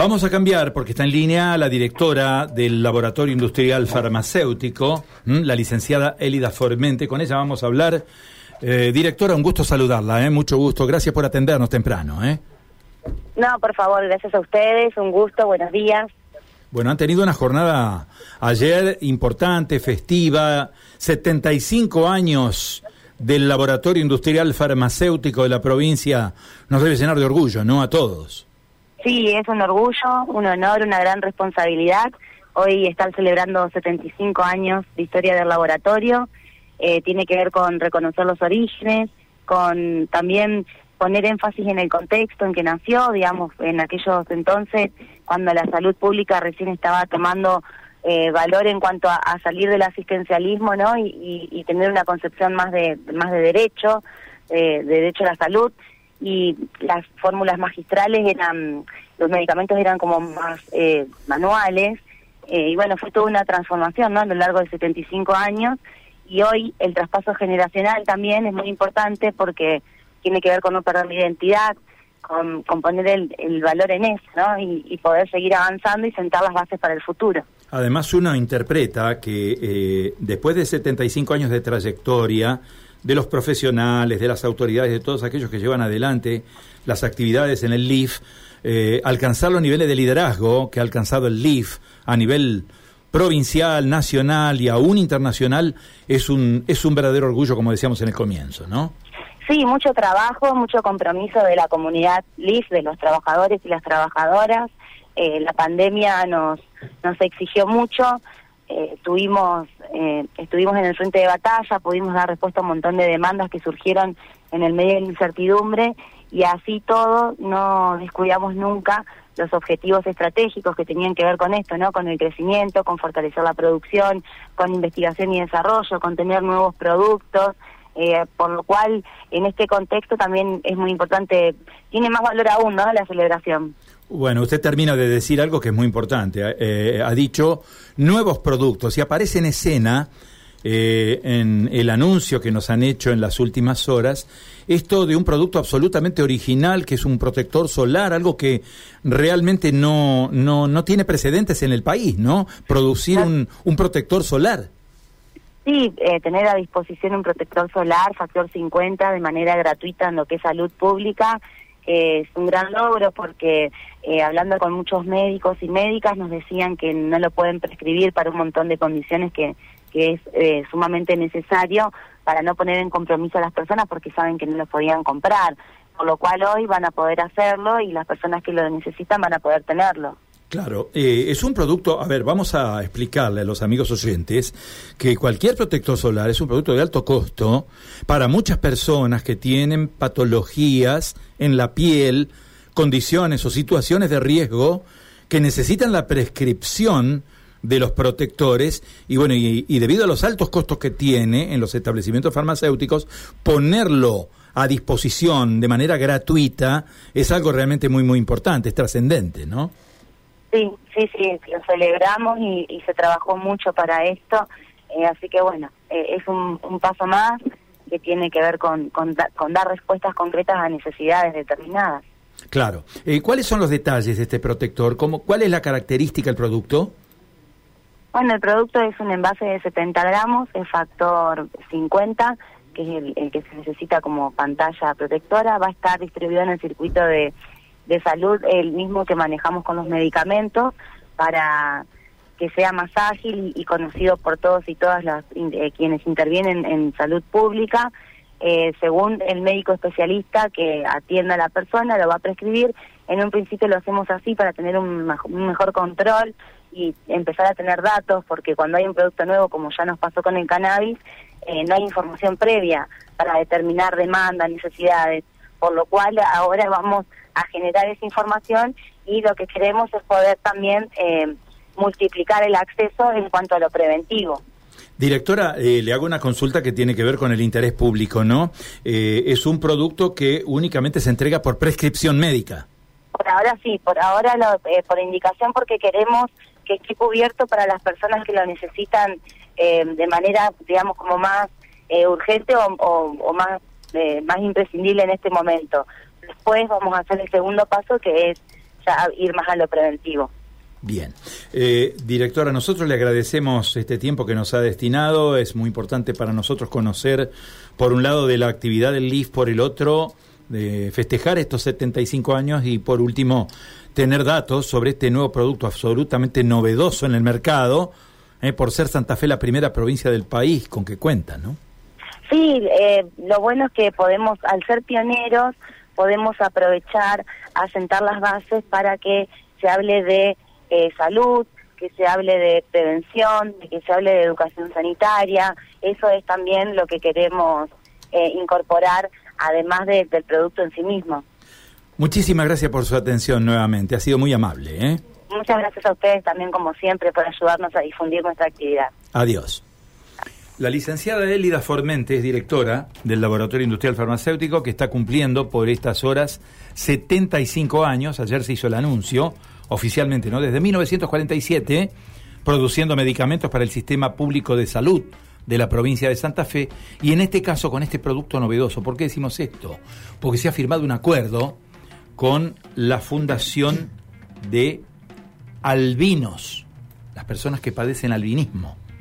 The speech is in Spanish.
Vamos a cambiar porque está en línea la directora del Laboratorio Industrial Farmacéutico, la licenciada Elida Formente. Con ella vamos a hablar. Eh, directora, un gusto saludarla, ¿eh? mucho gusto. Gracias por atendernos temprano. ¿eh? No, por favor, gracias a ustedes. Un gusto, buenos días. Bueno, han tenido una jornada ayer importante, festiva, 75 años del Laboratorio Industrial Farmacéutico de la provincia. Nos debe llenar de orgullo, ¿no? A todos. Sí, es un orgullo, un honor, una gran responsabilidad. Hoy están celebrando 75 años de historia del laboratorio. Eh, tiene que ver con reconocer los orígenes, con también poner énfasis en el contexto en que nació, digamos, en aquellos entonces, cuando la salud pública recién estaba tomando eh, valor en cuanto a, salir del asistencialismo, ¿no? Y, tener una concepción más de más de derecho, eh, de derecho a la salud y las fórmulas magistrales eran, los medicamentos eran como más eh, manuales, eh, y bueno, fue toda una transformación ¿no? a lo largo de 75 años, y hoy el traspaso generacional también es muy importante porque tiene que ver con no perder la identidad, con, poner el, valor en eso, ¿no? Y, poder seguir avanzando y sentar las bases para el futuro. Además, uno interpreta que eh, después de 75 años de trayectoria, de los profesionales, de las autoridades, de todos aquellos que llevan adelante las actividades en el LIF, eh, alcanzar los niveles de liderazgo que ha alcanzado el LIF a nivel provincial, nacional y aún internacional es un es un verdadero orgullo, como decíamos en el comienzo, ¿no? Sí, mucho trabajo, mucho compromiso de la comunidad LIF, de los trabajadores y las trabajadoras. Eh, la pandemia nos nos exigió mucho, eh, tuvimos, eh, estuvimos en el frente de batalla, pudimos dar respuesta a un montón de demandas que surgieron en el medio de la incertidumbre y así todo no descuidamos nunca los objetivos estratégicos que tenían que ver con esto, ¿no? Con el crecimiento, con fortalecer la producción, con investigación y desarrollo, con tener nuevos productos, eh, por lo cual en este contexto también es muy importante, tiene más valor aún, ¿no? La celebración. Bueno, usted termina de decir algo que es muy importante. Eh, ha dicho nuevos productos y aparece en escena eh, en el anuncio que nos han hecho en las últimas horas esto de un producto absolutamente original que es un protector solar, algo que realmente no, no, no tiene precedentes en el país, ¿no? Producir un, un protector solar. Sí, eh, tener a disposición un protector solar, factor 50, de manera gratuita en lo que es salud pública es un gran logro porque eh, hablando con muchos médicos y médicas nos decían que no lo pueden prescribir para un montón de condiciones que, que es eh, sumamente necesario para no poner en compromiso a las personas porque saben que no lo podían comprar. Por lo cual hoy van a poder hacerlo y las personas que lo necesitan van a poder tenerlo. Claro, eh, es un producto, a ver, vamos a explicarle a los amigos oyentes que cualquier protector solar es un producto de alto costo para muchas personas que tienen patologías en la piel, condiciones o situaciones de riesgo que necesitan la prescripción de los protectores y bueno, y, y debido a los altos costos que tiene en los establecimientos farmacéuticos, ponerlo a disposición de manera gratuita es algo realmente muy, muy importante, es trascendente, ¿no? Sí, sí, sí, lo celebramos y, se trabajó mucho para esto, eh, así que bueno, eh, es un, paso más que tiene que ver con, con, dar respuestas concretas a necesidades determinadas. Claro. Eh, ¿Cuáles son los detalles de este protector? ¿Cómo, ¿Cuál es la característica del producto? Bueno, el producto es un envase de 70 gramos, es factor 50, que es el, el que se necesita como pantalla protectora. Va a estar distribuido en el circuito de de salud el mismo que manejamos con los medicamentos para que sea más ágil y, conocido por todos y todas las eh, quienes intervienen en salud pública. Eh, según el médico especialista que atienda a la persona, lo va a prescribir. En un principio lo hacemos así para tener un, mejor control y empezar a tener datos, porque cuando hay un producto nuevo, como ya nos pasó con el cannabis, eh, no hay información previa para determinar demanda, necesidades, por lo cual ahora vamos a generar esa información y lo que queremos es poder también eh, multiplicar el acceso en cuanto a lo preventivo. Directora, eh, le hago una consulta que tiene que ver con el interés público, ¿no? Eh, es un producto que únicamente se entrega por prescripción médica. Por ahora sí, por ahora por indicación porque queremos que esté cubierto para las personas que lo necesitan de manera, digamos, como más urgente o, o más, más imprescindible en este momento después vamos a hacer el segundo paso que es ya ir más a lo preventivo. Bien. Eh, directora, nosotros le agradecemos este tiempo que nos ha destinado. Es muy importante para nosotros conocer, por un lado, de la actividad del LIF, por el otro, de festejar estos 75 años y, por último, tener datos sobre este nuevo producto absolutamente novedoso en el mercado, eh, por ser Santa Fe la primera provincia del país con que cuenta, ¿no? Sí, eh, lo bueno es que podemos, al ser pioneros, podemos aprovechar, asentar las bases para que se hable de eh, salud, que se hable de prevención, que se hable de educación sanitaria. Eso es también lo que queremos eh, incorporar, además del producto en sí mismo. Muchísimas gracias por su atención nuevamente. Ha sido muy amable. ¿eh? Muchas gracias a ustedes también, como siempre, por ayudarnos a difundir nuestra actividad. Adiós. La licenciada Elida Formente es directora del Laboratorio Industrial Farmacéutico que está cumpliendo por estas horas 75 años. Ayer se hizo el anuncio oficialmente, ¿no? Desde 1947, produciendo medicamentos para el sistema público de salud de la provincia de Santa Fe y en este caso con este producto novedoso. ¿Por qué decimos esto? Porque se ha firmado un acuerdo con la Fundación de Albinos, las personas que padecen albinismo